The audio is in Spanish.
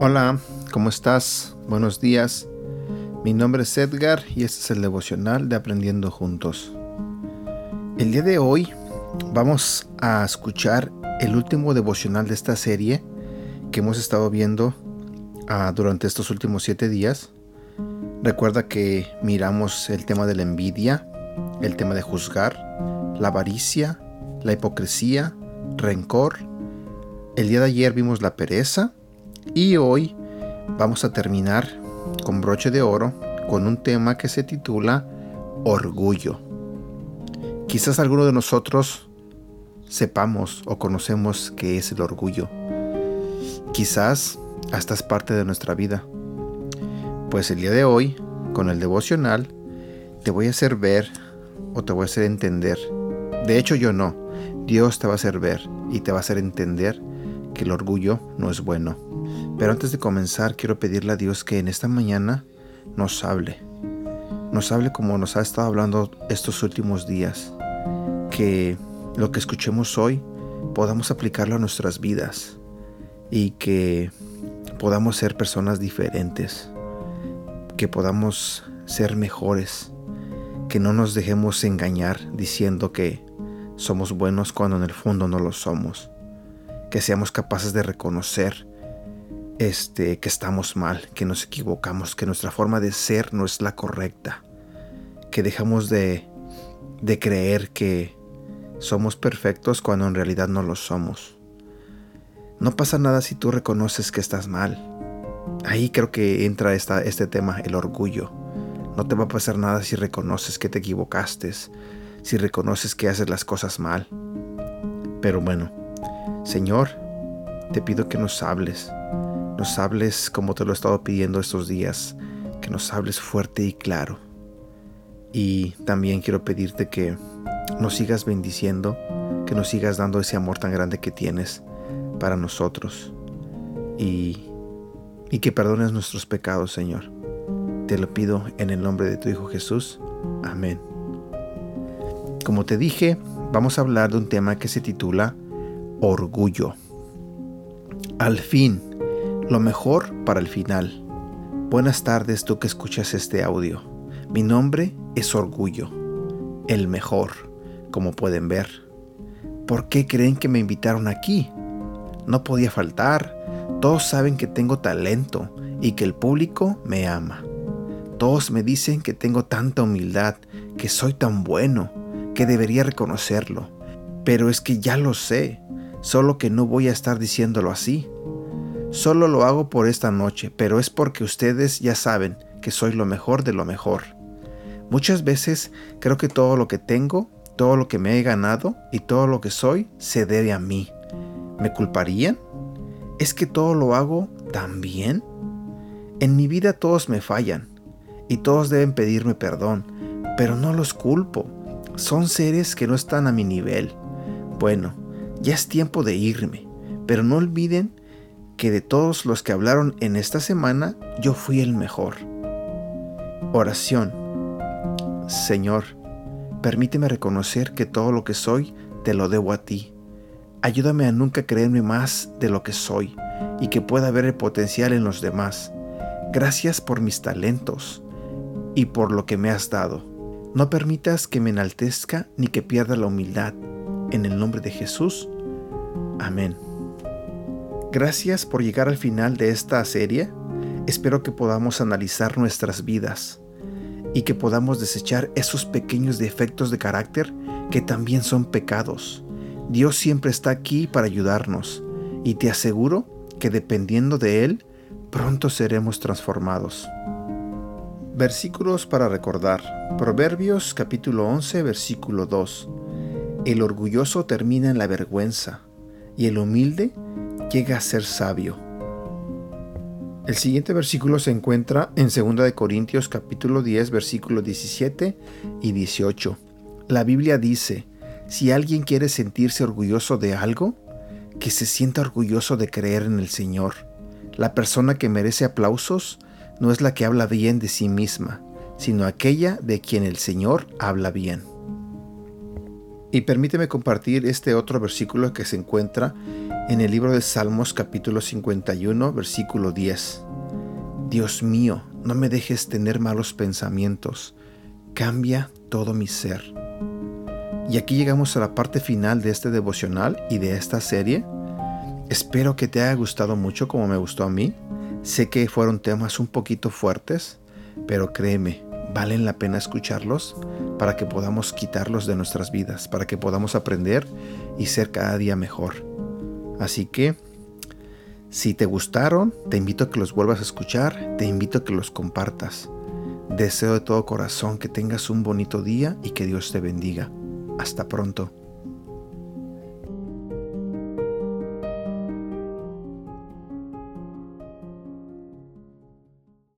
Hola, ¿cómo estás? Buenos días. Mi nombre es Edgar y este es el devocional de Aprendiendo Juntos. El día de hoy vamos a escuchar el último devocional de esta serie que hemos estado viendo durante estos últimos siete días. Recuerda que miramos el tema de la envidia, el tema de juzgar, la avaricia, la hipocresía, rencor. El día de ayer vimos la pereza y hoy vamos a terminar con broche de oro con un tema que se titula Orgullo. Quizás alguno de nosotros sepamos o conocemos qué es el orgullo. Quizás hasta es parte de nuestra vida. Pues el día de hoy, con el devocional, te voy a hacer ver o te voy a hacer entender. De hecho yo no. Dios te va a hacer ver y te va a hacer entender que el orgullo no es bueno. Pero antes de comenzar, quiero pedirle a Dios que en esta mañana nos hable. Nos hable como nos ha estado hablando estos últimos días. Que lo que escuchemos hoy podamos aplicarlo a nuestras vidas y que podamos ser personas diferentes, que podamos ser mejores, que no nos dejemos engañar diciendo que somos buenos cuando en el fondo no lo somos, que seamos capaces de reconocer este, que estamos mal, que nos equivocamos, que nuestra forma de ser no es la correcta, que dejamos de, de creer que somos perfectos cuando en realidad no lo somos. No pasa nada si tú reconoces que estás mal. Ahí creo que entra esta, este tema, el orgullo. No te va a pasar nada si reconoces que te equivocaste, si reconoces que haces las cosas mal. Pero bueno, Señor, te pido que nos hables, nos hables como te lo he estado pidiendo estos días, que nos hables fuerte y claro. Y también quiero pedirte que nos sigas bendiciendo, que nos sigas dando ese amor tan grande que tienes para nosotros y, y que perdones nuestros pecados, Señor. Te lo pido en el nombre de tu Hijo Jesús. Amén. Como te dije, vamos a hablar de un tema que se titula Orgullo. Al fin, lo mejor para el final. Buenas tardes tú que escuchas este audio. Mi nombre es Orgullo, el mejor, como pueden ver. ¿Por qué creen que me invitaron aquí? No podía faltar. Todos saben que tengo talento y que el público me ama. Todos me dicen que tengo tanta humildad, que soy tan bueno, que debería reconocerlo. Pero es que ya lo sé, solo que no voy a estar diciéndolo así. Solo lo hago por esta noche, pero es porque ustedes ya saben que soy lo mejor de lo mejor. Muchas veces creo que todo lo que tengo, todo lo que me he ganado y todo lo que soy se debe a mí. ¿Me culparían? ¿Es que todo lo hago tan bien? En mi vida todos me fallan y todos deben pedirme perdón, pero no los culpo. Son seres que no están a mi nivel. Bueno, ya es tiempo de irme, pero no olviden que de todos los que hablaron en esta semana, yo fui el mejor. Oración. Señor, permíteme reconocer que todo lo que soy te lo debo a ti. Ayúdame a nunca creerme más de lo que soy y que pueda ver el potencial en los demás. Gracias por mis talentos y por lo que me has dado. No permitas que me enaltezca ni que pierda la humildad. En el nombre de Jesús. Amén. Gracias por llegar al final de esta serie. Espero que podamos analizar nuestras vidas y que podamos desechar esos pequeños defectos de carácter que también son pecados. Dios siempre está aquí para ayudarnos y te aseguro que dependiendo de Él, pronto seremos transformados. Versículos para recordar. Proverbios capítulo 11, versículo 2. El orgulloso termina en la vergüenza y el humilde llega a ser sabio. El siguiente versículo se encuentra en 2 de Corintios capítulo 10 versículos 17 y 18. La Biblia dice, si alguien quiere sentirse orgulloso de algo, que se sienta orgulloso de creer en el Señor. La persona que merece aplausos no es la que habla bien de sí misma, sino aquella de quien el Señor habla bien. Y permíteme compartir este otro versículo que se encuentra en el libro de Salmos capítulo 51, versículo 10. Dios mío, no me dejes tener malos pensamientos, cambia todo mi ser. Y aquí llegamos a la parte final de este devocional y de esta serie. Espero que te haya gustado mucho como me gustó a mí. Sé que fueron temas un poquito fuertes, pero créeme, valen la pena escucharlos para que podamos quitarlos de nuestras vidas, para que podamos aprender y ser cada día mejor. Así que, si te gustaron, te invito a que los vuelvas a escuchar, te invito a que los compartas. Deseo de todo corazón que tengas un bonito día y que Dios te bendiga. Hasta pronto.